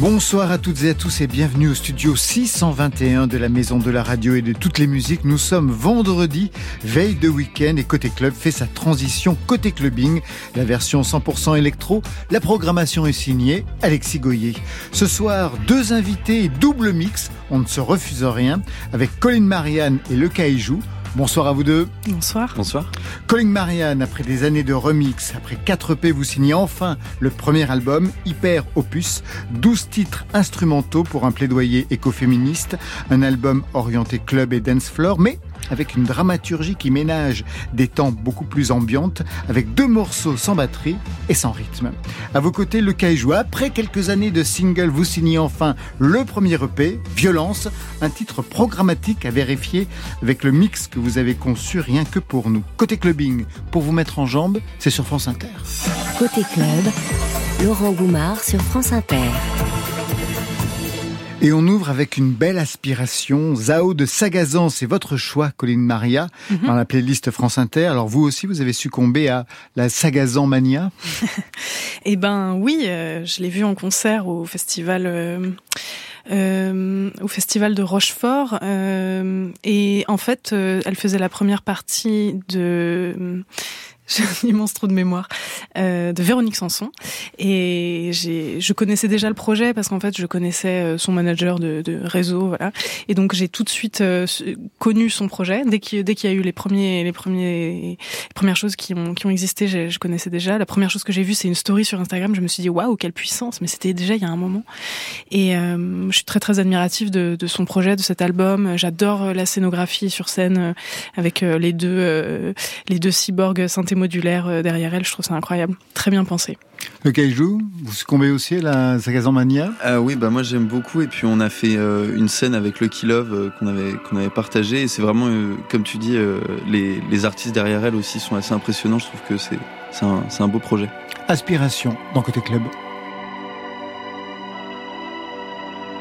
Bonsoir à toutes et à tous et bienvenue au studio 621 de la Maison de la Radio et de toutes les musiques. Nous sommes vendredi, veille de week-end et Côté Club fait sa transition Côté Clubbing, la version 100% électro. La programmation est signée Alexis Goyer. Ce soir, deux invités et double mix, on ne se refuse rien, avec Colin Marianne et Le Caillou. Bonsoir à vous deux. Bonsoir. Bonsoir. Colin Marianne, après des années de remix, après 4 EP, vous signez enfin le premier album, Hyper Opus, 12 titres instrumentaux pour un plaidoyer écoféministe, un album orienté club et dance floor, mais avec une dramaturgie qui ménage des temps beaucoup plus ambiantes, avec deux morceaux sans batterie et sans rythme. À vos côtés, le Kaiju. Après quelques années de single, vous signez enfin le premier EP, Violence, un titre programmatique à vérifier avec le mix que vous avez conçu rien que pour nous. Côté clubbing, pour vous mettre en jambe, c'est sur France Inter. Côté club, Laurent Goumard sur France Inter. Et on ouvre avec une belle aspiration. Zao de Sagazan, c'est votre choix, Colline Maria, mhm. dans la playlist France Inter. Alors vous aussi, vous avez succombé à la Sagazan mania Eh ben oui, euh, je l'ai vu en concert au festival. Euh, euh, au festival de Rochefort et en fait elle faisait la première partie de j'ai un immense trou de mémoire, euh, de Véronique Sanson. Et je connaissais déjà le projet parce qu'en fait, je connaissais euh, son manager de, de réseau, voilà. Et donc, j'ai tout de suite euh, connu son projet. Dès qu'il, dès y a eu les premiers, les premiers, les premières choses qui ont, qui ont existé, je connaissais déjà. La première chose que j'ai vue, c'est une story sur Instagram. Je me suis dit, waouh, quelle puissance! Mais c'était déjà il y a un moment. Et euh, je suis très, très admirative de, de son projet, de cet album. J'adore la scénographie sur scène avec les deux, les deux cyborgs synthé modulaire euh, derrière elle. Je trouve ça incroyable. Très bien pensé. Le Kaiju, vous succombez aussi à la Sagazan Mania? Euh, Oui, bah moi j'aime beaucoup. Et puis on a fait euh, une scène avec Lucky Love euh, qu'on avait qu'on avait partagé. Et c'est vraiment, comme tu dis, les, les artistes derrière elle aussi sont assez impressionnants. Je trouve que c'est c'est un, un beau projet. Aspiration dans côté club.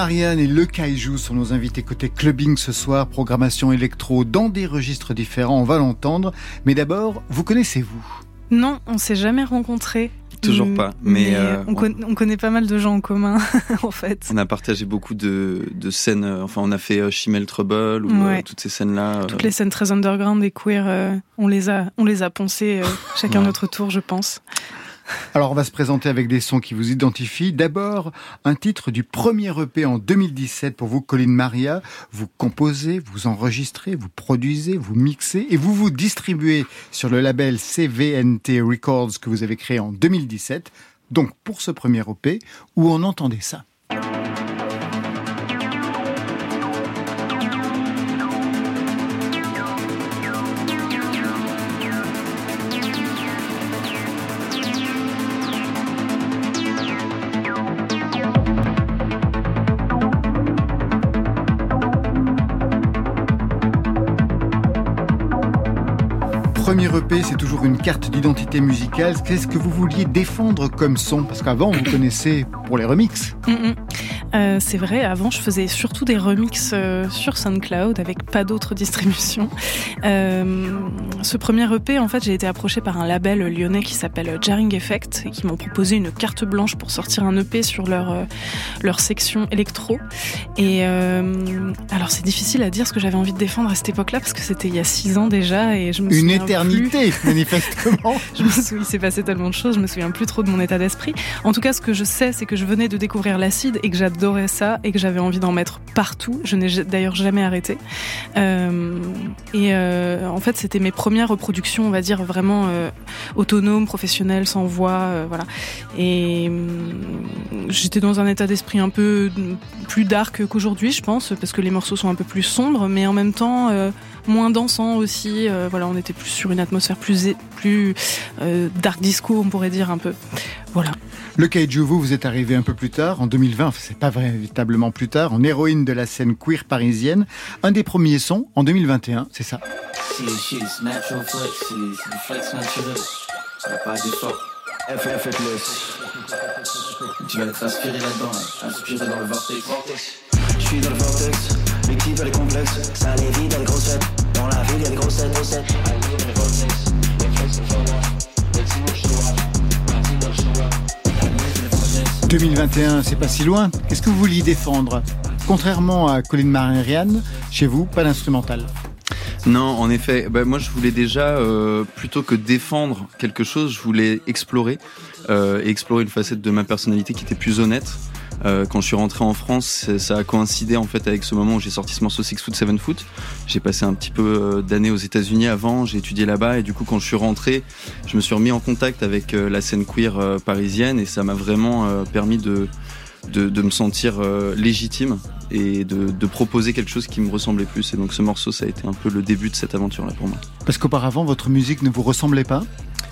Marianne et Le Kaiju sont nos invités côté clubbing ce soir, programmation électro dans des registres différents, on va l'entendre. Mais d'abord, vous connaissez-vous? Non, on s'est jamais rencontrés. Toujours Mm, pas, mais, euh, on, con- on connaît pas mal de gens en commun, en fait. On a partagé beaucoup de, de scènes, euh, enfin on a fait euh, Chimel Trouble ou euh, toutes ces scènes-là. euh, Toutes les scènes très underground et queer, euh, on les a, on les a poncées euh, chacun Ouais. notre tour, je pense. Alors on va se présenter avec des sons qui vous identifient. D'abord, un titre du premier EP en 2017 pour vous, Colin Maria. Vous composez, vous enregistrez, vous produisez, vous mixez et vous vous distribuez sur le label CVNT Records que vous avez créé en 2017. Donc pour ce premier EP, où on entendait ça? Premier EP, c'est toujours une carte d'identité musicale. Qu'est-ce que vous vouliez défendre comme son? Parce qu'avant, vous connaissez pour les remixes. Mm, mm. Euh, c'est vrai, avant je faisais surtout des remixes euh, sur SoundCloud avec pas d'autres distributions. Euh, ce premier EP, en fait, j'ai été approchée par un label lyonnais qui s'appelle Jarring Effect et qui m'ont proposé une carte blanche pour sortir un EP sur leur leur section électro. Et euh, alors c'est difficile à dire ce que j'avais envie de défendre à cette époque-là parce que c'était il y a six ans déjà et je me Une plus. manifestement. Je me souviens, il s'est passé tellement de choses, je me souviens plus trop de mon état d'esprit. En tout cas, ce que je sais, c'est que je venais de découvrir l'acide et que j'adorais ça et que j'avais envie d'en mettre partout. Je n'ai d'ailleurs jamais arrêté. Euh, et euh, en fait, c'était mes premières reproductions, on va dire vraiment euh, autonomes, professionnelles, sans voix, voilà. Et hum, j'étais dans un état d'esprit un peu plus dark qu'aujourd'hui, je pense, parce que les morceaux sont un peu plus sombres, mais en même temps. Moins dansant aussi. euh, voilà, on était plus sur une atmosphère plus plus euh, dark disco, on pourrait dire un peu. Voilà. Le Kaiju, vous, vous êtes arrivé un peu plus tard, en 2020, enfin, c'est pas véritablement plus tard, en héroïne de la scène queer parisienne. Un des premiers sons, en 2021, c'est ça. Tu vas être inspiré là-dedans, hein. inspiré dans le vortex. Je suis dans le vortex, l'équipe elle est complexe. Ça allait vite, elle grosse fête. Dans la ville, y'a des grossettes, grossettes. Le vortex, le flex, c'est for what? Let's see what you want. Let's see what you want. Le vortex. 2021, c'est pas si loin. Qu'est-ce que vous vouliez défendre? Contrairement à Colin Marianne, chez vous, pas d'instrumental. Non, en effet, bah, moi je voulais déjà, euh, plutôt que défendre quelque chose, je voulais explorer euh, et explorer une facette de ma personnalité qui était plus honnête. Euh, quand je suis rentré en France, c'est- ça a coïncidé en fait avec ce moment où j'ai sorti ce morceau Six Foot Seven Foot. J'ai passé un petit peu euh, d'années aux États-Unis avant, j'ai étudié là-bas et du coup quand je suis rentré, je me suis remis en contact avec euh, la scène queer euh, parisienne et ça m'a vraiment euh, permis de, de me sentir euh, légitime et de, de proposer quelque chose qui me ressemblait plus. Et donc ce morceau, ça a été un peu le début de cette aventure-là pour moi. Parce qu'auparavant, votre musique ne vous ressemblait pas?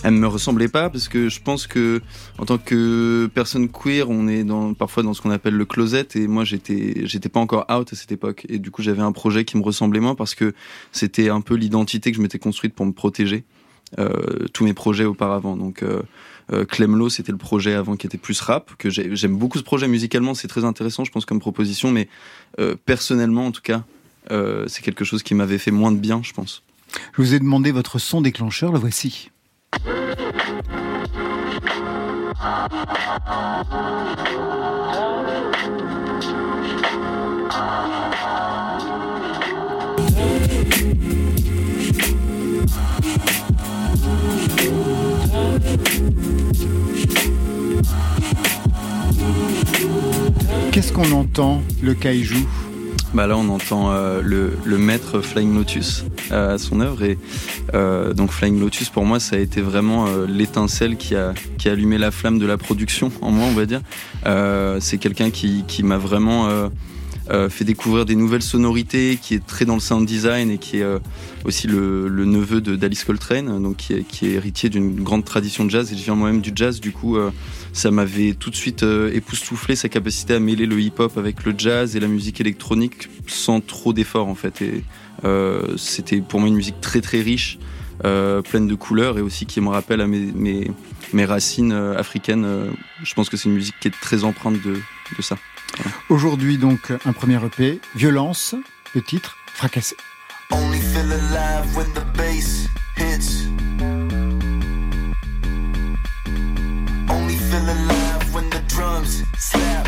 Elle me ressemblait pas parce que je pense que en tant que personne queer, on est dans, parfois dans ce qu'on appelle le closet et moi j'étais j'étais pas encore out à cette époque et du coup j'avais un projet qui me ressemblait moins parce que c'était un peu l'identité que je m'étais construite pour me protéger. Euh, tous mes projets auparavant donc euh, euh, Clemlo c'était le projet avant qui était plus rap que j'ai- j'aime beaucoup ce projet musicalement c'est très intéressant je pense comme proposition mais euh, personnellement en tout cas euh, c'est quelque chose qui m'avait fait moins de bien je pense Je vous ai demandé votre son déclencheur, le voici. Qu'est-ce qu'on entend, le kaiju? Bah là, on entend euh, le, maître Flying Lotus euh, à son œuvre et euh, donc Flying Lotus pour moi ça a été vraiment l'étincelle qui a allumé la flamme de la production en moi on va dire. C'est quelqu'un qui m'a vraiment euh, fait découvrir des nouvelles sonorités, qui est très dans le sound design et qui est euh, aussi le, le neveu d'Alice Coltrane, donc qui est, qui est héritier d'une grande tradition de jazz. Et je viens moi-même du jazz, du coup, euh, ça m'avait tout de suite euh, époustouflé sa capacité à mêler le hip-hop avec le jazz et la musique électronique sans trop d'efforts en fait. Et euh, c'était pour moi une musique très très riche, euh, pleine de couleurs et aussi qui me rappelle à mes, mes, mes racines euh, africaines. Euh, je pense que c'est une musique qui est très empreinte de, de ça. Aujourd'hui donc un premier EP, Violence, le titre Fracassé. Only feel alive when the bass hits. Only feel alive when the drums slap.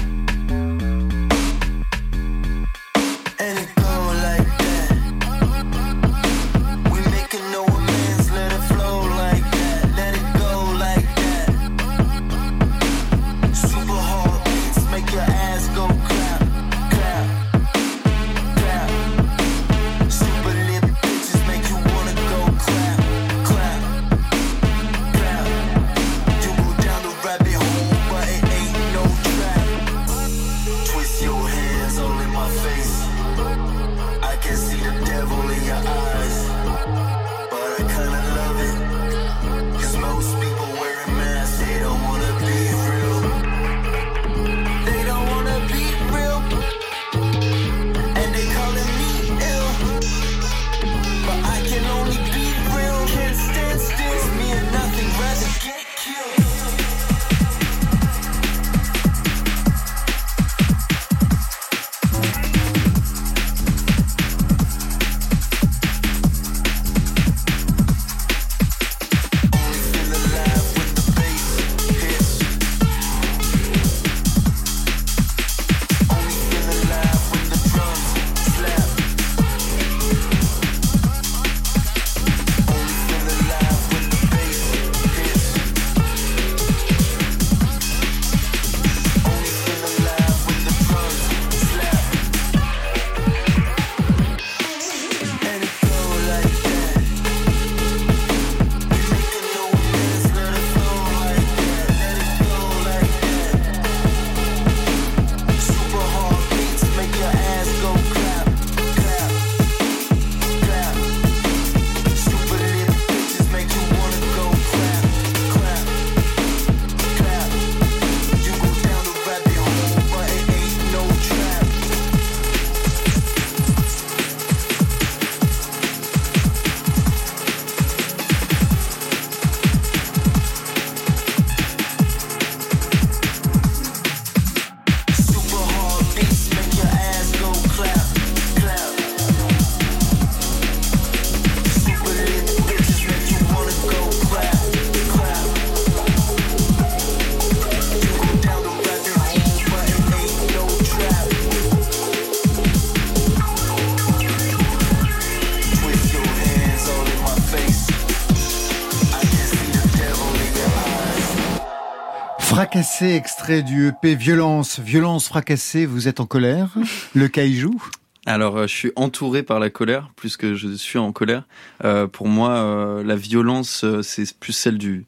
Fracassé, extrait du EP Violence. Violence fracassée, vous êtes en colère Le caillou Alors, euh, je suis entouré par la colère, plus que je suis en colère. Euh, pour moi, euh, la violence, c'est plus celle du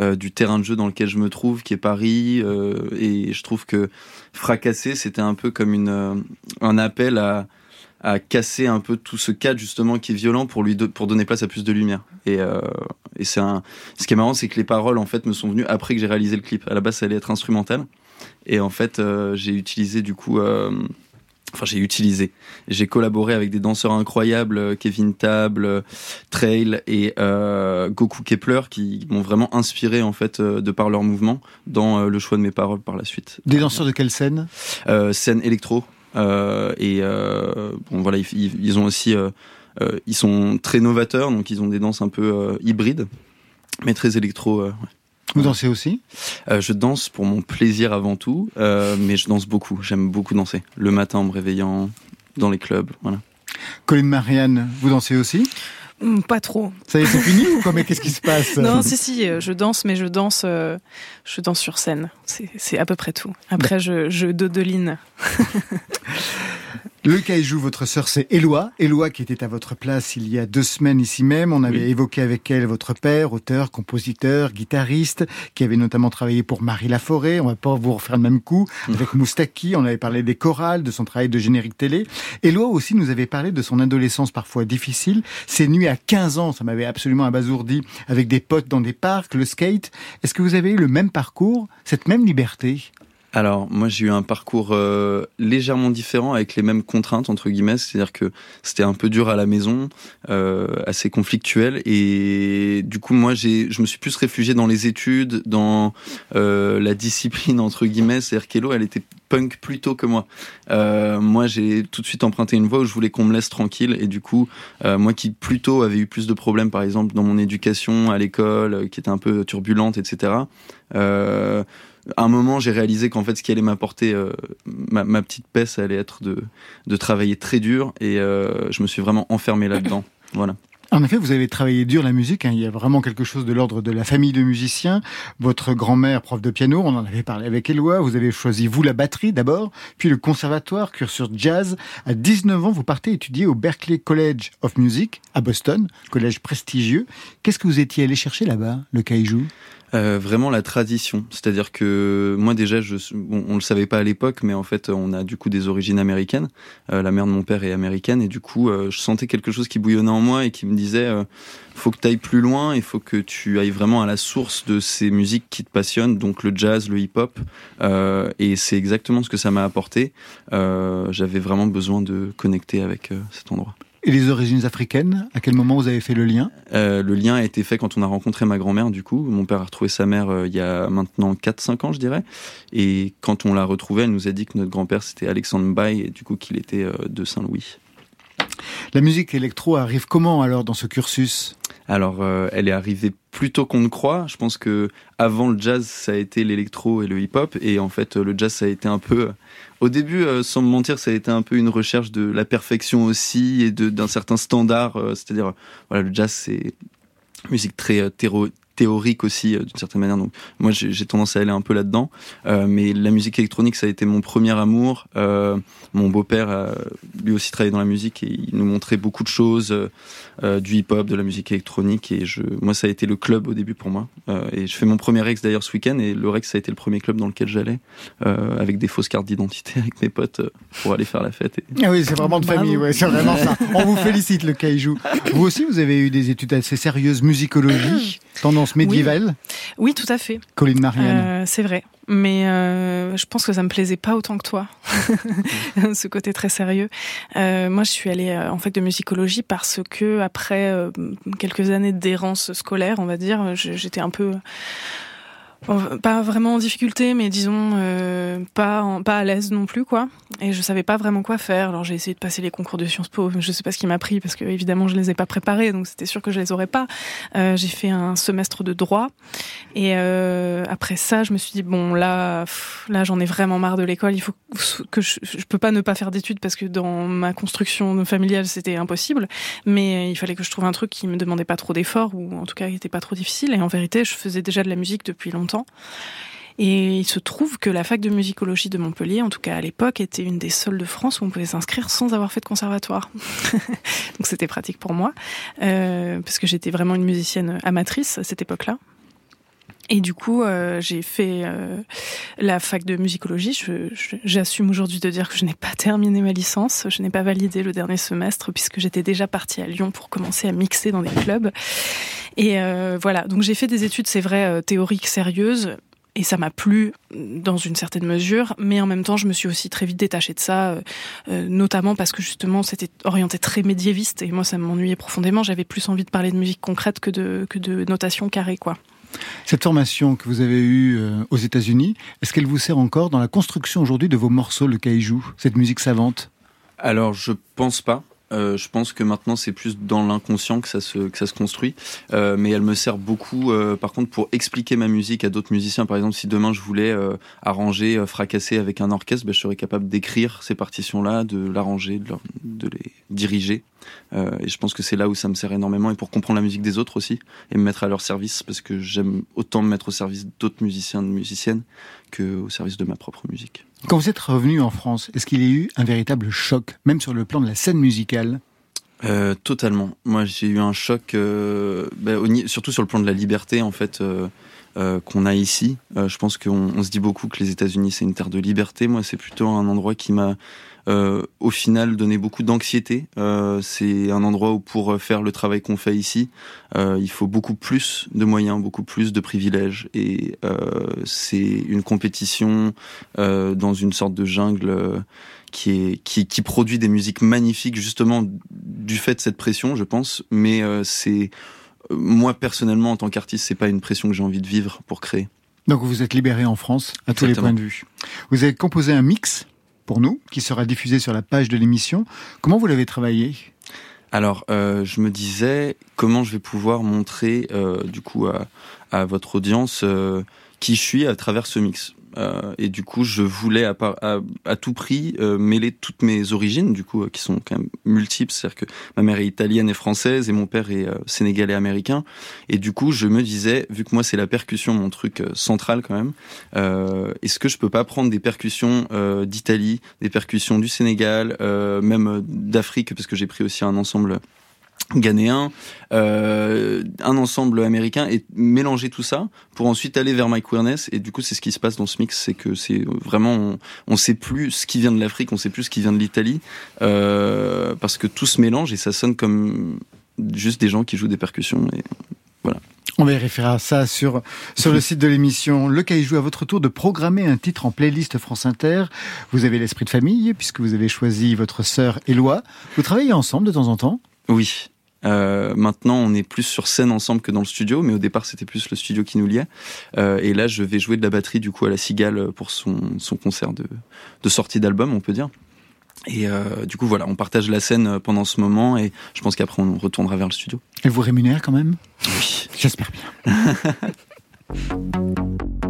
euh, du terrain de jeu dans lequel je me trouve, qui est Paris. euh, et je trouve que fracasser, c'était un peu comme une euh, un appel à à casser un peu tout ce cadre justement qui est violent pour lui pour donner place à plus de lumière. Et, euh, et c'est un ce qui est marrant, c'est que les paroles en fait me sont venues après que j'ai réalisé le clip. À la base, ça allait être instrumental. Et en fait, euh, j'ai utilisé du coup euh, Enfin, j'ai utilisé. J'ai collaboré avec des danseurs incroyables, Kevin Table, Trail et Goku Kepler, qui m'ont vraiment inspiré en fait de par leur mouvement dans le choix de mes paroles par la suite. Des danseurs de quelle scène? Scène électro et euh, bon voilà, ils, ont aussi, euh, euh, ils sont très novateurs, donc ils ont des danses un peu euh, hybrides, mais très électro. euh, ouais. Vous dansez aussi? Euh, je danse pour mon plaisir avant tout, euh, mais je danse beaucoup. J'aime beaucoup danser. Le matin en me réveillant, dans les clubs, voilà. Colline Marianne, vous dansez aussi? Pas trop. Ça y est, c'est fini ou quoi Mais qu'est-ce qui se passe Non, si, si, euh, je danse, mais je danse, euh, je danse sur scène. C'est c'est à peu près tout. Après, je, je dodeline. Le Kaiju, votre sœur, c'est Éloi. Éloi qui était à votre place il y a deux semaines ici même. On avait Oui. évoqué avec elle votre père, auteur, compositeur, guitariste, qui avait notamment travaillé pour Marie Laforêt. On va pas vous refaire le même coup. Avec Moustaki, on avait parlé des chorales, de son travail de générique télé. Éloi aussi nous avait parlé de son adolescence parfois difficile. Ses nuits à 15 ans, ça m'avait absolument abasourdi, avec des potes dans des parcs, le skate. Est-ce que vous avez eu le même parcours, cette même liberté? Alors moi j'ai eu un parcours euh, légèrement différent avec les mêmes contraintes entre guillemets, c'est-à-dire que c'était un peu dur à la maison, euh, assez conflictuel et du coup moi j'ai je me suis plus réfugié dans les études, dans euh, la discipline entre guillemets, c'est-à-dire qu'Elo elle était punk plus tôt que moi. Euh, moi j'ai tout de suite emprunté une voie où je voulais qu'on me laisse tranquille et du coup euh, moi qui plus tôt avait eu plus de problèmes par exemple dans mon éducation à l'école, euh, qui était un peu turbulente etc. Euh, à un moment, j'ai réalisé qu'en fait, ce qui allait m'apporter euh, ma, ma petite paix, ça allait être de, de travailler très dur, et euh, je me suis vraiment enfermé là-dedans. Voilà. En effet, vous avez travaillé dur la musique. Hein. Il y a vraiment quelque chose de l'ordre de la famille de musiciens. Votre grand-mère, prof de piano, on en avait parlé avec Éloi. Vous avez choisi, vous, la batterie d'abord, puis le conservatoire, cursus jazz. À 19 ans, vous partez étudier au Berklee College of Music à Boston, collège prestigieux. Qu'est-ce que vous étiez allé chercher là-bas, le kaiju? Euh, vraiment la tradition, c'est-à-dire que moi déjà, je, bon, on le savait pas à l'époque, mais en fait, on a du coup des origines américaines. Euh, la mère de mon père est américaine et du coup, euh, je sentais quelque chose qui bouillonnait en moi et qui me disait, euh, faut que tu ailles plus loin, il faut que tu ailles vraiment à la source de ces musiques qui te passionnent, donc le jazz, le hip-hop, euh, et c'est exactement ce que ça m'a apporté. J'avais vraiment besoin de connecter avec cet endroit. Et les origines africaines À quel moment vous avez fait le lien? Euh, le lien a été fait quand on a rencontré ma grand-mère, du coup. Mon père a retrouvé sa mère euh, il y a maintenant 4-5 ans, je dirais. Et quand on l'a retrouvée, elle nous a dit que notre grand-père, c'était Alexandre Bay, et du coup qu'il était euh, de Saint-Louis. La musique électro arrive comment alors dans ce cursus? Alors, euh, elle est arrivée plus tôt qu'on ne croit. Je pense que avant le jazz, ça a été l'électro et le hip-hop, et en fait, le jazz, ça a été un peu. Au début, euh, sans me mentir, ça a été un peu une recherche de la perfection aussi et d'un certain standard. euh, C'est-à-dire, euh, voilà, le jazz, c'est musique très euh, théorique aussi euh, d'une certaine manière. Donc, moi, j'ai tendance à aller un peu là-dedans. Euh, mais la musique électronique, ça a été mon premier amour. Euh, mon beau-père lui aussi travaillé dans la musique et il nous montrait beaucoup de choses, du hip-hop, de la musique électronique. Et je, moi, ça a été le club au début pour moi. Et je fais mon premier Rex d'ailleurs ce week-end. Et le Rex, ça a été le premier club dans lequel j'allais, avec des fausses cartes d'identité avec mes potes pour aller faire la fête. Et... Ah oui, c'est vraiment de famille, ouais, c'est vraiment ça. On vous félicite, le kaiju. Vous aussi, vous avez eu des études assez sérieuses, musicologie, tendance médiévale, Oui, tout à fait. Colline Marianne. Euh, c'est vrai. Mais euh, je pense que ça me plaisait pas autant que toi, ce côté très sérieux. Euh, moi, je suis allée en fac de musicologie parce que après euh, quelques années d'errance scolaire, on va dire, j'étais un peu pas vraiment en difficulté, mais disons euh, pas pas à l'aise non plus quoi. Et je savais pas vraiment quoi faire. Alors j'ai essayé de passer les concours de Sciences Po. Je sais pas ce qui m'a pris parce que évidemment je les ai pas préparés, donc c'était sûr que je les aurais pas. Euh, j'ai fait un semestre de droit et euh, après ça, je me suis dit bon là, là j'en ai vraiment marre de l'école. Il faut que je, je peux pas ne pas faire d'études parce que dans ma construction familiale c'était impossible. Mais il fallait que je trouve un truc qui me demandait pas trop d'efforts ou en tout cas qui était pas trop difficile. Et en vérité, je faisais déjà de la musique depuis longtemps. Et il se trouve que la fac de musicologie de Montpellier, en tout cas à l'époque, était une des seules de France où on pouvait s'inscrire sans avoir fait de conservatoire. Donc c'était pratique pour moi, euh, parce que j'étais vraiment une musicienne amatrice à cette époque-là. Et du coup, euh, j'ai fait euh, la fac de musicologie. J'assume aujourd'hui de dire que je n'ai pas terminé ma licence. Je n'ai pas validé le dernier semestre puisque j'étais déjà partie à Lyon pour commencer à mixer dans des clubs. Et euh, voilà, donc j'ai fait des études, c'est vrai, théoriques, sérieuses. Et ça m'a plu dans une certaine mesure, mais en même temps, je me suis aussi très vite détachée de ça, notamment parce que justement, c'était orienté très médiéviste, et moi, ça m'ennuyait profondément. J'avais plus envie de parler de musique concrète que de, que de notation carrée, quoi. Cette formation que vous avez eue euh, aux États-Unis, est-ce qu'elle vous sert encore dans la construction aujourd'hui de vos morceaux, le kaiju, cette musique savante? Alors, je pense pas. Euh, je pense que maintenant c'est plus dans l'inconscient que ça se que ça se construit, Euh, mais elle me sert beaucoup. par contre, pour expliquer ma musique à d'autres musiciens, par exemple, si demain je voulais arranger, fracasser avec un orchestre, ben, je serais capable d'écrire ces partitions-là, de l'arranger, de les diriger. Euh, et je pense que c'est là où ça me sert énormément, et pour comprendre la musique des autres aussi, et me mettre à leur service, parce que j'aime autant me mettre au service d'autres musiciens, de musiciennes, que au service de ma propre musique. Quand vous êtes revenu en France, est-ce qu'il y a eu un véritable choc, même sur le plan de la scène musicale? Euh, totalement. Moi, j'ai eu un choc, euh, bah, ni- surtout sur le plan de la liberté. En fait, euh, qu'on a ici. Je pense qu'on on se dit beaucoup que les États-Unis c'est une terre de liberté. Moi, c'est plutôt un endroit qui m'a euh, au final donné beaucoup d'anxiété. Euh, c'est un endroit où pour faire le travail qu'on fait ici, euh, il faut beaucoup plus de moyens, beaucoup plus de privilèges, et euh, c'est une compétition euh, dans une sorte de jungle. euh, qui, est, qui, qui produit des musiques magnifiques justement du fait de cette pression, je pense. Mais euh, c'est euh, moi personnellement en tant qu'artiste, c'est pas une pression que j'ai envie de vivre pour créer. Donc vous êtes libéré en France à tous les points de vue. Vous avez composé un mix pour nous qui sera diffusé sur la page de l'émission. Comment vous l'avez travaillé? Alors, euh, je me disais comment je vais pouvoir montrer euh, du coup à, votre audience euh, qui je suis à travers ce mix? Euh, et du coup, je voulais à, tout prix euh, mêler toutes mes origines, du coup, euh, qui sont quand même multiples. C'est-à-dire que ma mère est italienne et française et mon père est sénégalais américain. Et du coup, je me disais, vu que moi c'est la percussion, mon truc central quand même, est-ce que je peux pas prendre des percussions d'Italie, des percussions du Sénégal, même d'Afrique, parce que j'ai pris aussi un ensemble ghanéen, euh, un ensemble américain et mélanger tout ça pour ensuite aller vers My Queerness et du coup c'est ce qui se passe dans ce mix c'est que c'est vraiment on, on sait plus ce qui vient de l'Afrique on sait plus ce qui vient de l'Italie euh, parce que tout se mélange et ça sonne comme juste des gens qui jouent des percussions et On va y référer à ça sur, sur le site de l'émission. Le Caillou, à votre tour de programmer un titre en playlist France Inter. Vous avez l'esprit de famille, puisque vous avez choisi votre sœur Éloi. Vous travaillez ensemble de temps en temps oui euh, maintenant, on est plus sur scène ensemble que dans le studio, mais au départ, c'était plus le studio qui nous liait. Euh, et là, je vais jouer de la batterie du coup à la Cigale pour son, son concert de, de sortie d'album, on peut dire. Et euh, du coup, voilà, on partage la scène pendant ce moment, et je pense qu'après, on retournera vers le studio. Elle vous rémunère quand même? Oui. J'espère bien.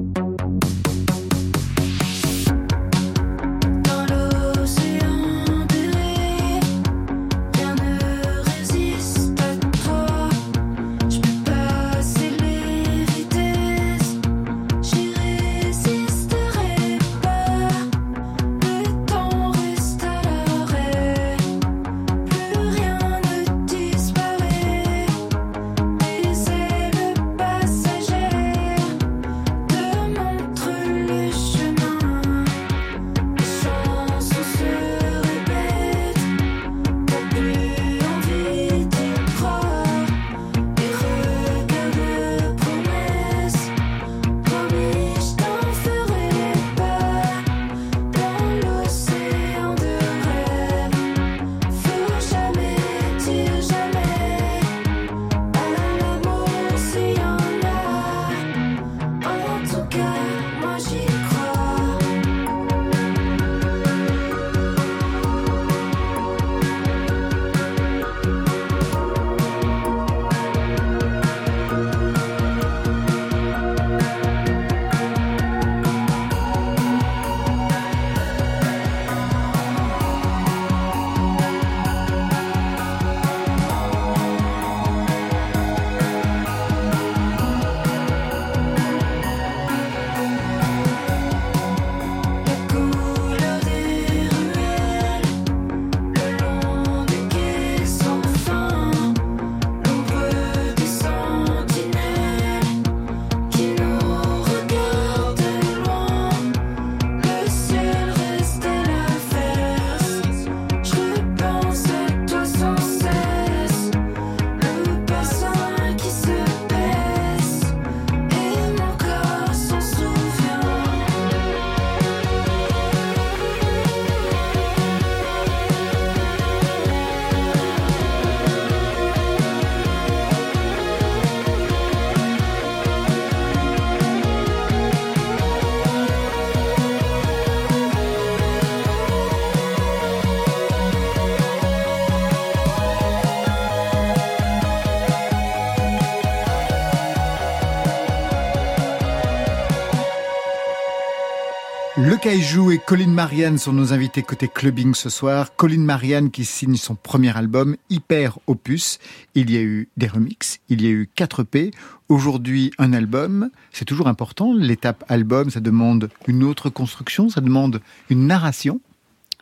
Kaiju et Colin Marianne sont nos invités côté clubbing ce soir. Colin Marianne qui signe son premier album, Hyper Opus. Il y a eu des remixes, il y a eu 4 P. Aujourd'hui, un album. C'est toujours important. L'étape album, ça demande une autre construction, ça demande une narration.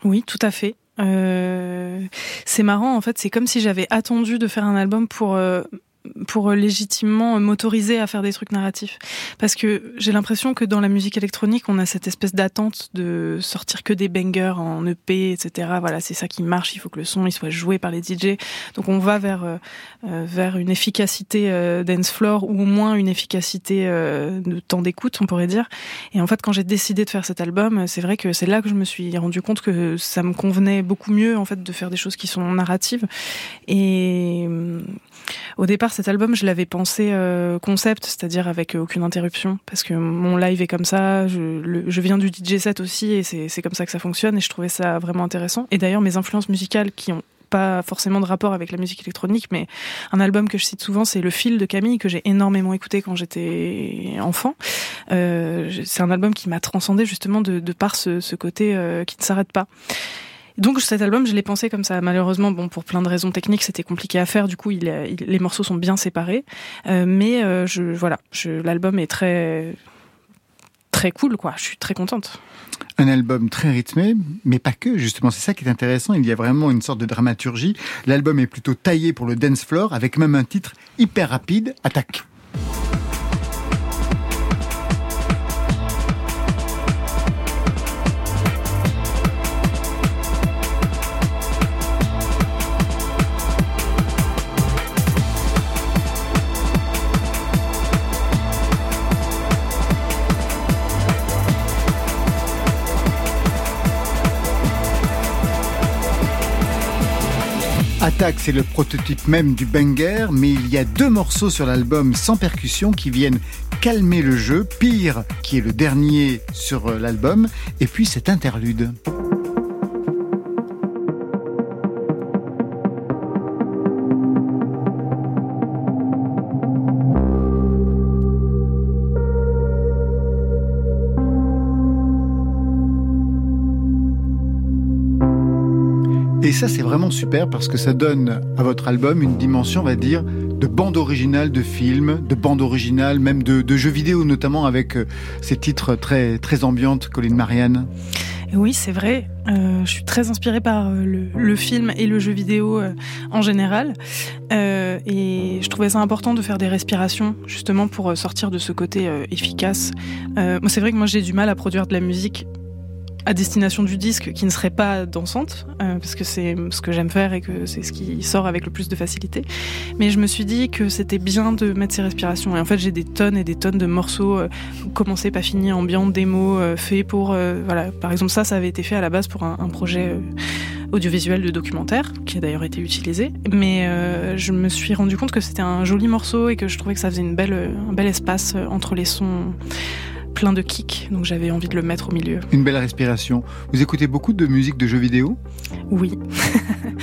Oui, tout à fait. Euh, c'est marrant, en fait, c'est comme si j'avais attendu de faire un album pour euh, pour légitimement m'autoriser à faire des trucs narratifs. Parce que j'ai l'impression que dans la musique électronique, on a cette espèce d'attente de sortir que des bangers en EP, etc. Voilà, c'est ça qui marche. Il faut que le son il soit joué par les DJ. Donc on va vers euh, euh, vers une efficacité euh, dance floor ou au moins une efficacité euh, de temps d'écoute, on pourrait dire. Et en fait, quand j'ai décidé de faire cet album, c'est vrai que c'est là que je me suis rendu compte que ça me convenait beaucoup mieux en fait de faire des choses qui sont narratives. Et euh, au départ, cet album, je l'avais pensé euh, concept, c'est-à-dire avec euh, aucune interruption, parce que mon live est comme ça. Je, viens du DJ set aussi, et c'est comme ça que ça fonctionne. Et je trouvais ça vraiment intéressant. Et d'ailleurs, mes influences musicales qui ont pas forcément de rapport avec la musique électronique, mais un album que je cite souvent, c'est Le Fil de Camille, que j'ai énormément écouté quand j'étais enfant. Euh, c'est un album qui m'a transcendé justement de, par ce, côté qui ne s'arrête pas. Donc cet album, je l'ai pensé comme ça. Malheureusement, bon, pour plein de raisons techniques, c'était compliqué à faire. Du coup, les morceaux sont bien séparés. Euh, mais euh, je, voilà, l'album est très très cool, quoi. Je suis très contente. Un album très rythmé, mais pas que, justement. C'est ça qui est intéressant. Il y a vraiment une sorte de dramaturgie. L'album est plutôt taillé pour le dance floor, avec même un titre hyper rapide, Attaque. Attaque, c'est le prototype même du banger, mais il y a deux morceaux sur l'album sans percussion qui viennent calmer le jeu. Pire, qui est le dernier sur euh, l'album, et puis cet interlude. Ça, c'est vraiment super parce que ça donne à votre album une dimension, on va dire, de bande originale de films, de bande originale, même de, jeux vidéo, notamment avec euh, ces titres très, très ambiantes, Colin Marianne. Oui, c'est vrai. Euh, je suis très inspirée par euh, le, film et le jeu vidéo en général. Et je trouvais ça important de faire des respirations, justement, pour sortir de ce côté efficace. C'est vrai que moi, j'ai du mal à produire de la musique à destination du disque qui ne serait pas dansante, euh, parce que c'est ce que j'aime faire et que c'est ce qui sort avec le plus de facilité. Mais je me suis dit que c'était bien de mettre ces respirations. Et en fait, j'ai des tonnes et des tonnes de morceaux, euh, commencé, pas fini, ambiant, démo, euh, fait pour... euh, voilà. Par exemple, ça, ça avait été fait à la base pour un, projet... euh, audiovisuel de documentaire, qui a d'ailleurs été utilisé. Mais je me suis rendu compte que c'était un joli morceau et que je trouvais que ça faisait une belle, un bel espace entre les sons plein de kicks. Donc j'avais envie de le mettre au milieu. Une belle respiration. Vous écoutez beaucoup de musique de jeux vidéo? Oui.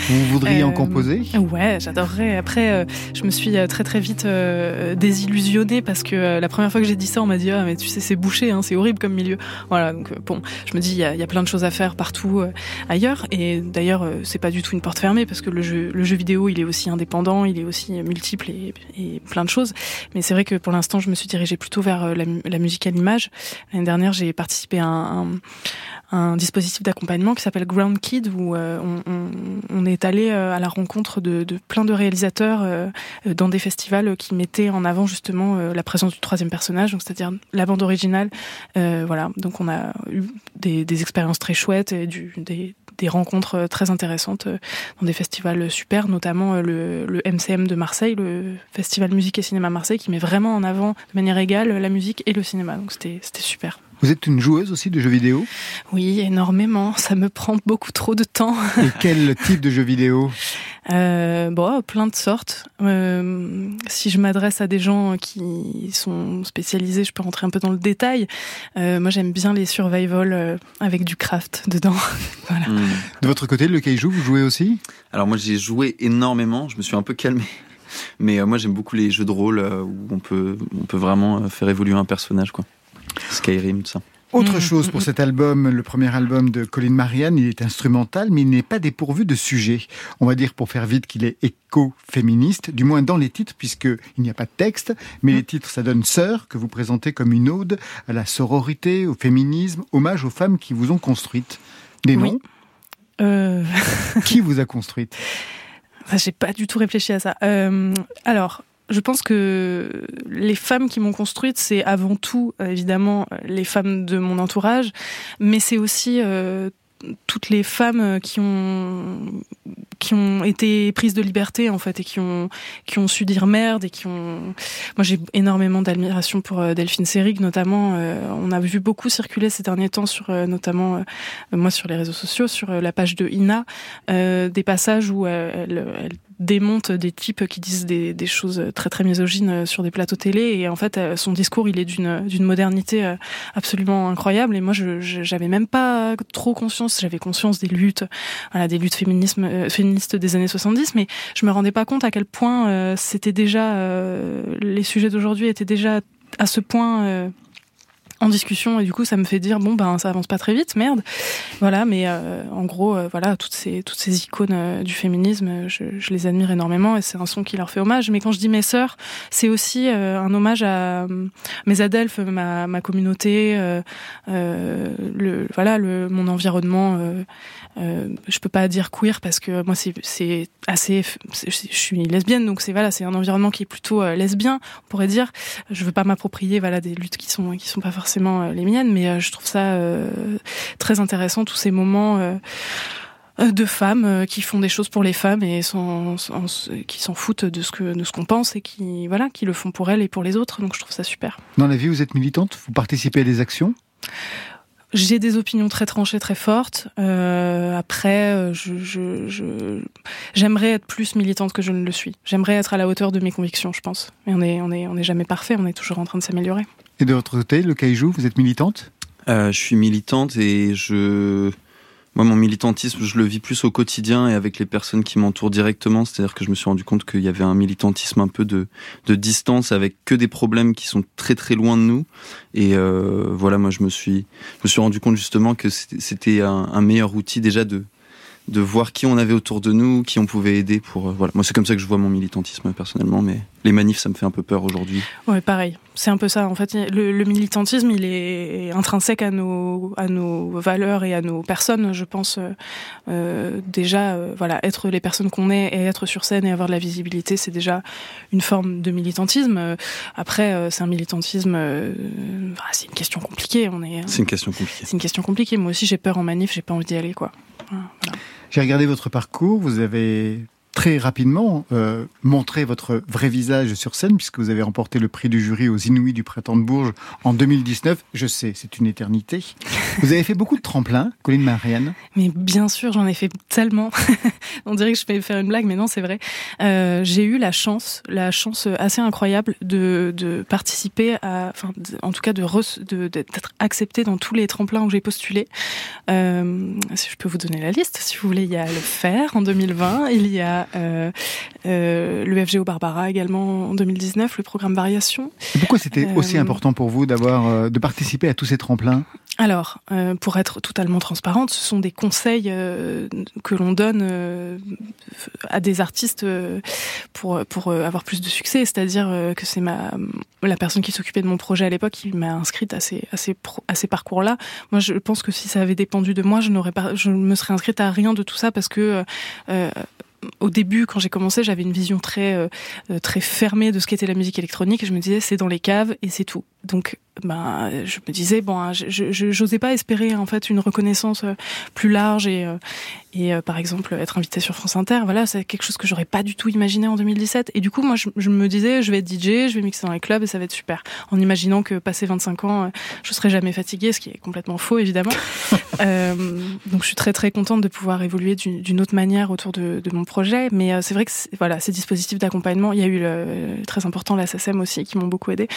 Vous voudriez en Euh, composer? Ouais, j'adorerais. Après, euh, je me suis euh, très très vite euh, désillusionnée parce que la première fois que j'ai dit ça, on m'a dit ah mais tu sais c'est bouché, hein, c'est horrible comme milieu. Voilà, donc bon, je me dis il y a, il y a plein de choses à faire partout ailleurs et d'ailleurs c'est pas du tout une porte fermée parce que le jeu le jeu vidéo il est aussi indépendant, il est aussi multiple et, et plein de choses. Mais c'est vrai que pour l'instant je me suis dirigée plutôt vers la, la musique à l'image. L'année dernière j'ai participé à un, dispositif d'accompagnement qui s'appelle Ground Kid où euh, on, est allé euh, à la rencontre de, plein de réalisateurs euh, dans des festivals qui mettaient en avant justement la présence du troisième personnage, c'est-à-dire la bande originale. Voilà, donc on a eu des, des expériences très chouettes et du, des, des rencontres euh, très intéressantes euh, dans des festivals super, notamment euh, le, le MCM de Marseille, le Festival Musique et Cinéma Marseille, qui met vraiment en avant de manière égale la musique et le cinéma. Donc c'était c'était super. Vous êtes une joueuse aussi de jeux vidéo? Oui, énormément. Ça me prend beaucoup trop de temps. Et quel type de jeux vidéo? Euh, bon, plein de sortes. Euh, si je m'adresse à des gens qui sont spécialisés, je peux rentrer un peu dans le détail. Euh, moi, j'aime bien les survival avec du craft dedans. voilà. Hmm. De votre côté, le Kaiju, vous jouez aussi? Alors moi j'ai joué énormément, je me suis un peu calmé. Mais euh, moi j'aime beaucoup les jeux de rôle euh, où on peut, on peut vraiment faire évoluer un personnage. quoi. Skyrim, tout ça. Autre Mhm, chose pour mhm. cet album, le premier album de Colin Marianne, il est instrumental, mais il n'est pas dépourvu de sujet. On va dire pour faire vite qu'il est éco-féministe, du moins dans les titres, puisqu'il n'y a pas de texte, mais les titres, ça donne Sœur, que vous présentez comme une ode à la sororité, au féminisme, hommage aux femmes qui vous ont construite. Des Oui. noms Euh, Qui vous a construite? Enfin, J'ai pas du tout réfléchi à ça. Euh, alors, je pense que les femmes qui m'ont construite, c'est avant tout, euh, évidemment, les femmes de mon entourage, mais c'est aussi euh, toutes les femmes euh, qui ont qui ont été prises de liberté en fait et qui ont qui ont su dire merde et qui ont moi j'ai énormément d'admiration pour euh, Delphine Seyrig notamment euh, on a vu beaucoup circuler ces derniers temps sur euh, notamment moi sur les réseaux sociaux sur la page de Ina des passages où elle, démonte des types qui disent des, choses très très misogynes sur des plateaux télé et en fait son discours il est d'une d'une modernité absolument incroyable et moi je j'avais même pas trop conscience. J'avais conscience des luttes voilà des luttes féminisme euh, féministes des années 70 mais je me rendais pas compte à quel point euh, c'était déjà euh, les sujets d'aujourd'hui étaient déjà à ce point euh, en discussion et du coup ça me fait dire bon ben ça avance pas très vite merde. Voilà mais euh, en gros euh, voilà toutes ces toutes ces icônes euh, du féminisme je, les admire énormément et c'est un son qui leur fait hommage. Mais quand je dis mes sœurs c'est aussi un hommage à mes adelphes ma, ma communauté le voilà le mon environnement je peux pas dire queer parce que moi c'est c'est assez je suis lesbienne donc c'est voilà c'est un environnement qui est plutôt lesbien on pourrait dire. Je veux pas m'approprier voilà des luttes qui sont qui sont pas forcément euh, les miennes mais euh, je trouve ça euh, très intéressant tous ces moments de femmes qui font des choses pour les femmes et sans, sans- qui s'en foutent de ce que de ce qu'on pense et qui voilà qui le font pour elles et pour les autres donc je trouve ça super Dans la vie, vous êtes militante? Vous participez à des actions? J'ai des opinions très tranchées, très fortes. Euh, après, je, je, je- j'aimerais être plus militante que je ne le suis. J'aimerais être à la hauteur de mes convictions, je pense. Mais on est, on est, on est jamais parfait. On est toujours en train de s'améliorer. Et de votre côté, le Kaiju, vous êtes militante? Euh, je suis militante et je. Moi, mon militantisme, je le vis plus au quotidien et avec les personnes qui m'entourent directement. C'est-à-dire que je me suis rendu compte qu'il y avait un militantisme un peu de, de distance avec que des problèmes qui sont très très loin de nous. Et euh, voilà, moi, je me suis, je me suis rendu compte justement que c'était un meilleur outil déjà de de voir qui on avait autour de nous, qui on pouvait aider pour. euh, voilà, moi, c'est comme ça que je vois mon militantisme personnellement. Mais les manifs, ça me fait un peu peur aujourd'hui. Ouais, pareil. C'est un peu ça. En fait, le, le militantisme, il est intrinsèque à nos, à nos valeurs et à nos personnes. Je pense euh, euh, déjà, euh, voilà, être les personnes qu'on est et être sur scène et avoir de la visibilité, c'est déjà une forme de militantisme. Après, c'est un militantisme. voilà, c'est une question compliquée. On est. C'est une question compliquée. C'est une question compliquée. Moi aussi, j'ai peur en manif. J'ai pas envie d'y aller, quoi. J'ai regardé votre parcours, vous avez très rapidement euh, montré votre vrai visage sur scène puisque vous avez remporté le prix du jury aux Inouïs du Printemps de Bourges en 2019. Je sais, c'est une éternité. Vous avez fait beaucoup de tremplins, Colline Marianne. Mais bien sûr, j'en ai fait tellement. On dirait que je vais faire une blague, mais non, c'est vrai. Euh, j'ai eu la chance, la chance assez incroyable de, de participer à, enfin, en tout cas de re- de- d'être acceptée dans tous les tremplins où j'ai postulé. Euh, si je peux vous donner la liste, si vous voulez, il y a le Fer en 2020, il y a euh, euh, le FGO Barbara également en 2019, le programme Variation. Et pourquoi c'était aussi Euh, important pour vous d'avoir de participer à tous ces tremplins? Alors, euh, pour être totalement transparente, ce sont des conseils euh, que l'on donne euh, à des artistes pour pour avoir plus de succès. C'est-à-dire que c'est ma la personne qui s'occupait de mon projet à l'époque qui m'a inscrite à ces à ces, à ces parcours-là. Moi, je pense que si ça avait dépendu de moi, je n'aurais pas, je me serais inscrite à rien de tout ça parce que au début, quand j'ai commencé, j'avais une vision très euh, euh, très fermée de ce qu'était la musique électronique. Et je me disais, c'est dans les caves et c'est tout. Donc, ben, je me disais, bon, hein, je j'osais pas espérer en fait une reconnaissance euh, plus large et euh, et euh, par exemple être invité sur France Inter. Voilà, c'est quelque chose que j'aurais pas du tout imaginé en 2017. Et du coup, moi, je, je me disais, je vais être DJ, je vais mixer dans les clubs et ça va être super. En imaginant que passé 25 ans, je serai jamais fatiguée, ce qui est complètement faux évidemment. Euh, donc je suis très très contente de pouvoir évoluer d'une autre manière autour de, de mon projet. Mais c'est vrai que voilà, ces dispositifs d'accompagnement, il y a eu le, très important la SACEM aussi qui m'ont beaucoup aidé.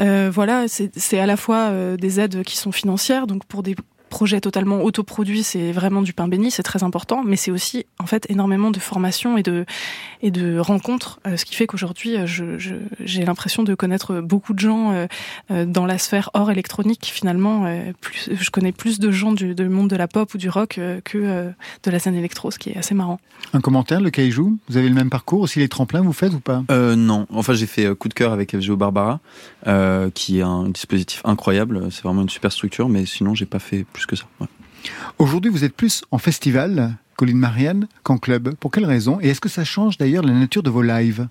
Euh, voilà, c'est à la fois euh, des aides qui sont financières, donc pour des projets totalement autoproduits, c'est vraiment du pain béni, c'est très important, mais c'est aussi en fait énormément de formation et de et de rencontres, euh, ce qui fait qu'aujourd'hui, euh, je- je- j'ai l'impression de connaître beaucoup de gens euh, dans la sphère hors électronique. Finalement, plus, je connais plus de gens du, du monde de la pop ou du rock que de la scène électro, ce qui est assez marrant. Un commentaire, le Kaiju Vous avez le même parcours aussi les tremplins, vous faites ou pas? Euh, non, enfin j'ai fait coup de cœur avec FGO Barbara, euh, qui est un dispositif incroyable. C'est vraiment une super structure, mais sinon j'ai pas fait plus que ça. ouais. Aujourd'hui, vous êtes plus en festival, Colline Marianne, qu'en club. Pour quelle raison Et est-ce que ça change d'ailleurs la nature de vos lives?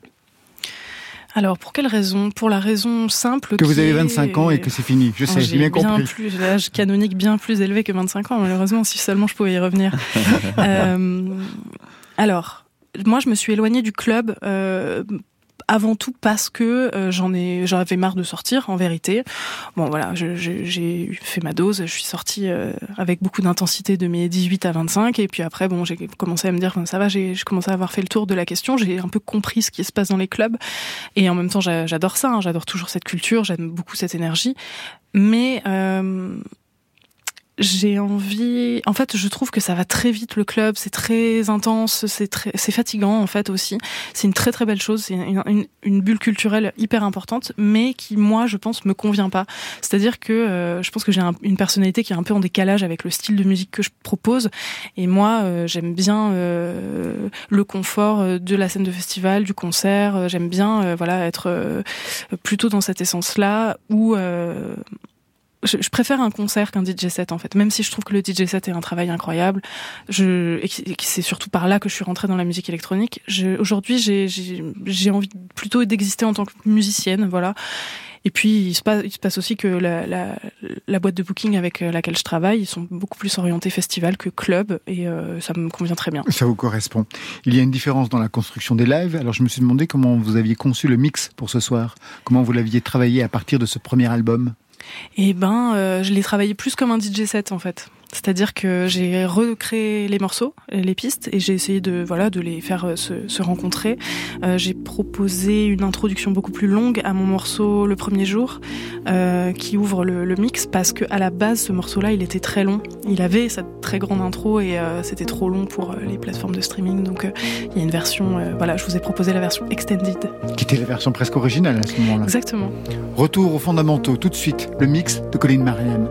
Alors, pour quelle raison? Pour la raison simple Que vous avez est- 25 ans et que c'est fini. Je sais, j'ai bien compris. plus, j'ai l'âge canonique bien plus élevé que 25 ans, malheureusement, si seulement je pouvais y revenir. Euh, alors, moi, je me suis éloignée du club. euh, avant tout parce que euh, j'en ai j'en avais marre de sortir en vérité. Bon voilà j'ai fait ma dose je suis sortie euh, avec beaucoup d'intensité de mes 18 à 25 et puis après bon j'ai commencé à me dire ça va j'ai je commençais à avoir fait le tour de la question. J'ai un peu compris ce qui se passe dans les clubs. Et en même temps j'a- j'adore ça hein, j'adore toujours cette culture j'aime beaucoup cette énergie. Mais euh, j'ai envie. En fait, je trouve que ça va très vite le club. C'est très intense. C'est très, c'est fatigant en fait aussi. C'est une très très belle chose. C'est une, une, une bulle culturelle hyper importante, mais qui moi, je pense, me convient pas. C'est-à-dire que euh, je pense que j'ai un- une personnalité qui est un peu en décalage avec le style de musique que je propose. Et moi, euh, j'aime bien euh, le confort euh, de la scène de festival, du concert. J'aime bien, euh, voilà, être euh, plutôt dans cette essence-là où euh, je, préfère un concert qu'un DJ set en fait, même si je trouve que le DJ set est un travail incroyable. Je, et c'est surtout par là que je suis rentrée dans la musique électronique. Aujourd'hui, j'ai- envie plutôt d'exister en tant que musicienne, voilà. Et puis il se passe, aussi que la, la, boîte de booking avec laquelle je travaille, ils sont beaucoup plus orientés festival que club, et euh, ça me convient très bien. Ça vous correspond. Il y a une différence dans la construction des lives. Alors je me suis demandé comment vous aviez conçu le mix pour ce soir. Comment vous l'aviez travaillé à partir de ce premier album? Et ben, euh, je l'ai travaillé plus comme un DJ set en fait. C'est-à-dire que j'ai recréé les morceaux, les pistes, et j'ai essayé de voilà de les faire euh, se, se rencontrer. Euh, j'ai proposé une introduction beaucoup plus longue à mon morceau le premier jour, euh, qui ouvre le, le mix, parce que à la base ce morceau-là, il était très long. Il avait cette très grande intro et euh, c'était trop long pour euh, les plateformes de streaming. Donc euh, il y a une version, euh, voilà, je vous ai proposé la version extended. Qui était la version presque originale à ce moment-là. Exactement. Retour aux fondamentaux, tout de suite, le mix de Colin Marianne.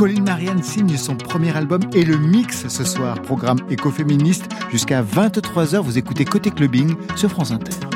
Marianne signe son premier album et le mix ce soir. Programme écoféministe jusqu'à 23h. Vous écoutez Côté Clubbing sur France Inter.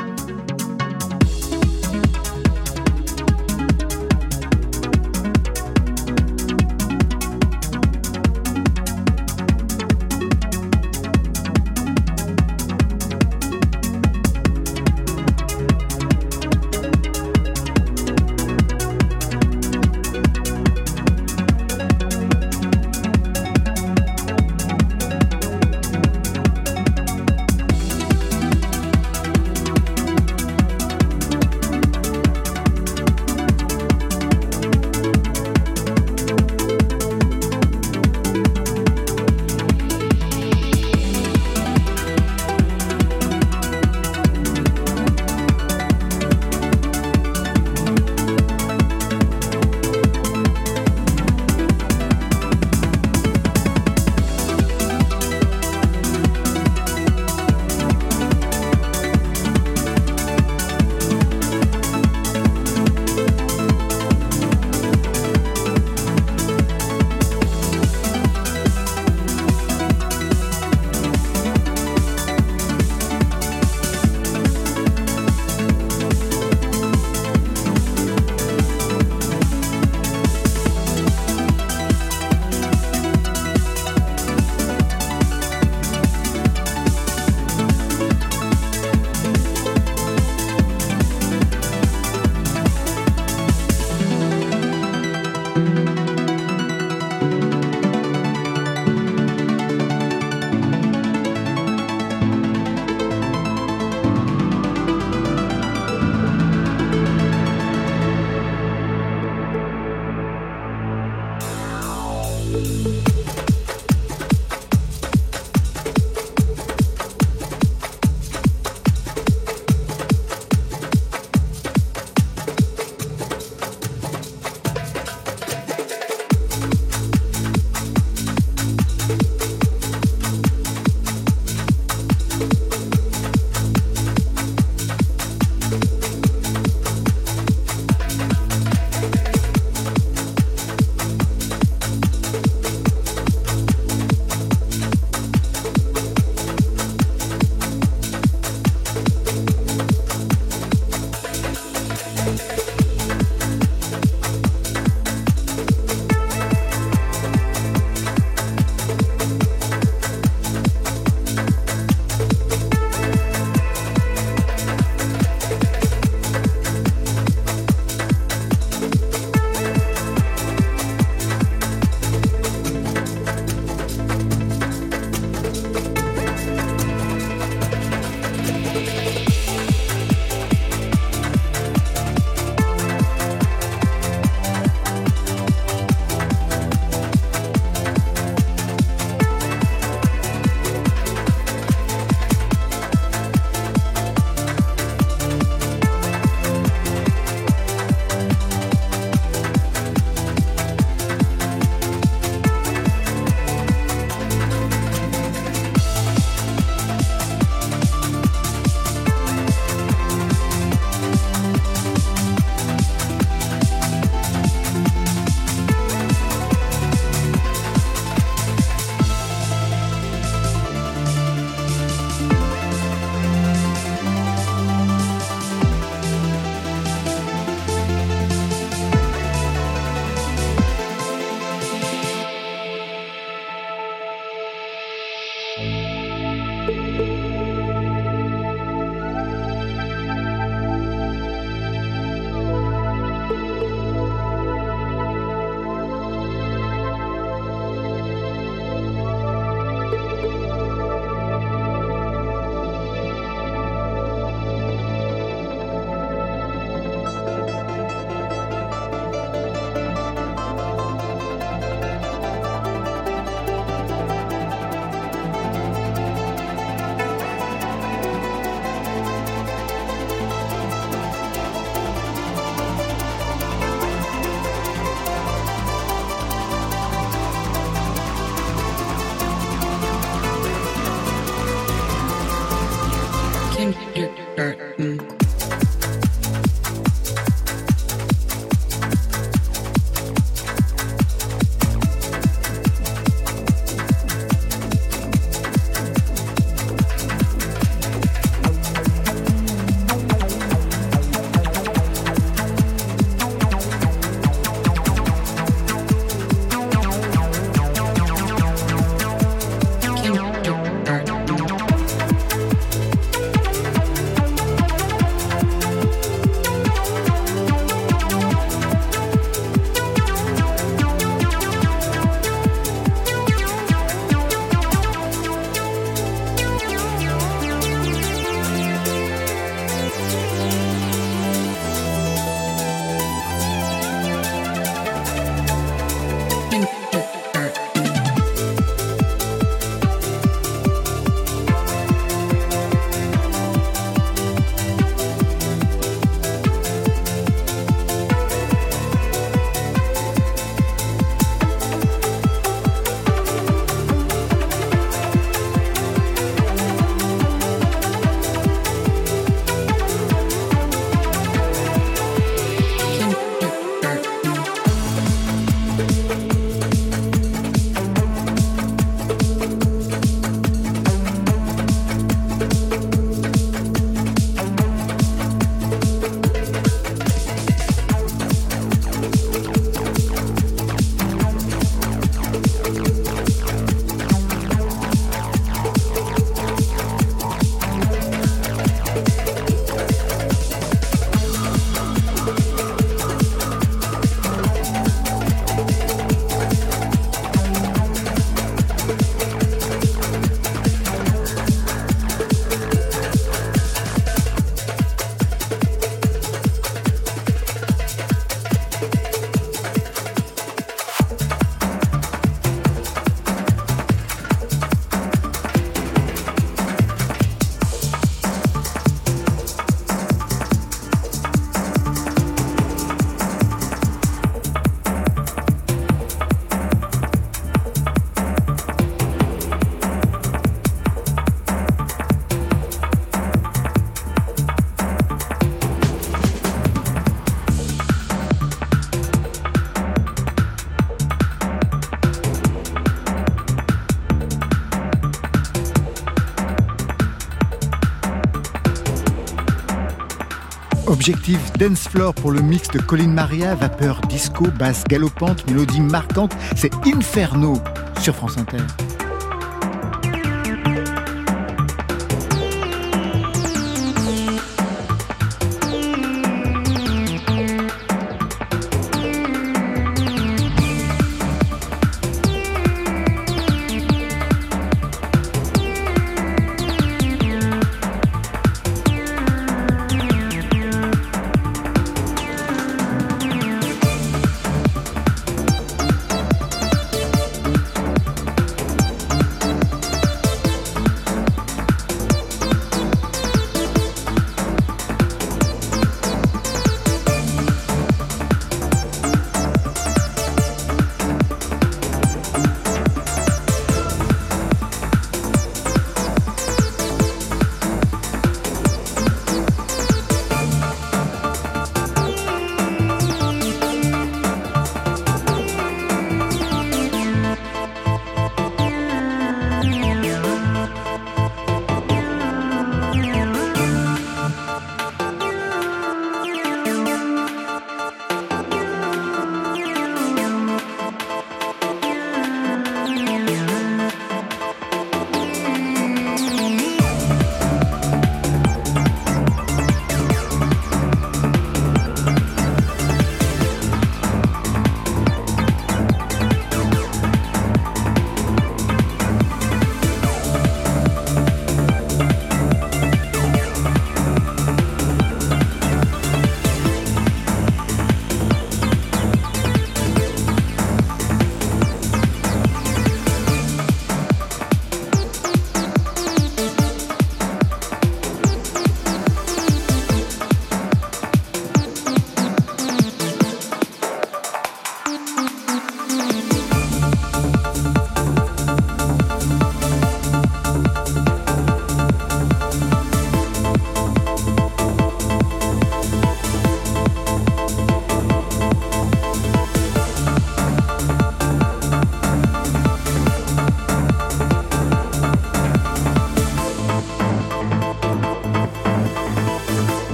Objectif Dance Floor pour le mix de Colin Maria, vapeur disco, basse galopante, mélodie marquante, c'est Inferno sur France Inter.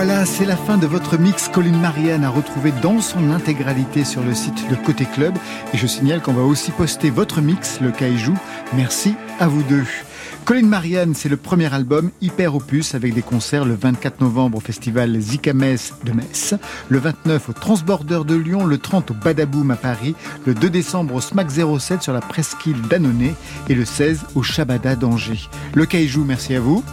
Voilà, c'est la fin de votre mix Colin Marianne à retrouver dans son intégralité sur le site de Côté Club. Et je signale qu'on va aussi poster votre mix, le Kaiju. Merci à vous deux. Colin Marianne, c'est le premier album hyper opus avec des concerts le 24 novembre au festival Zika de Metz, le 29 au Transborder de Lyon, le 30 au Badaboom à Paris, le 2 décembre au SMAC 07 sur la presqu'île d'Annonay et le 16 au Shabada d'Angers. Le Kaiju, merci à vous.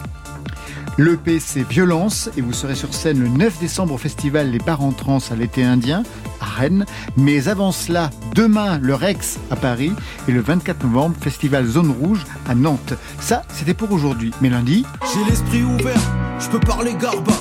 L'EP c'est Violence et vous serez sur scène le 9 décembre au festival Les en Trans à l'été indien à Rennes. Mais avant cela, demain le Rex à Paris et le 24 novembre festival Zone Rouge à Nantes. Ça, c'était pour aujourd'hui. Mais lundi, J'ai l'esprit ouvert, je peux parler Garba,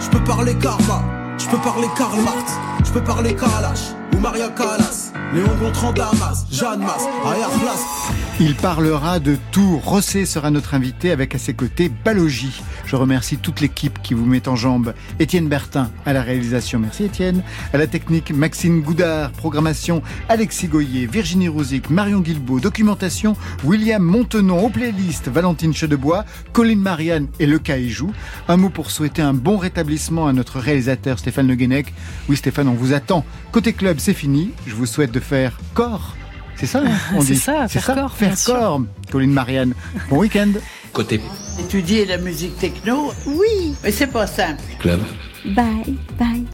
je peux parler Karma, je peux parler Karl Marx, je peux parler Kalash ou Maria Callas, Léon Gontran Damas, Jeanne Masse, Aya Flas. Il parlera de tout. Rossé sera notre invité avec à ses côtés Balogi. Je remercie toute l'équipe qui vous met en jambe. Étienne Bertin à la réalisation. Merci Étienne. À la technique, Maxime Goudard. Programmation, Alexis Goyer, Virginie Rouzic, Marion Guilbault. Documentation, William Montenon. Aux playlists, Valentine Chedebois, Colline Marianne et Le Caïjou. Un mot pour souhaiter un bon rétablissement à notre réalisateur Stéphane Le Guenec. Oui Stéphane, on vous attend. Côté club, c'est fini. Je vous souhaite de faire corps. C'est ça, hein, on C'est dit. ça, C'est faire corps, Faire corps. Colline Marianne. Bon week-end. Côté Étudier la musique techno, oui, mais c'est pas simple. club. Bye, bye.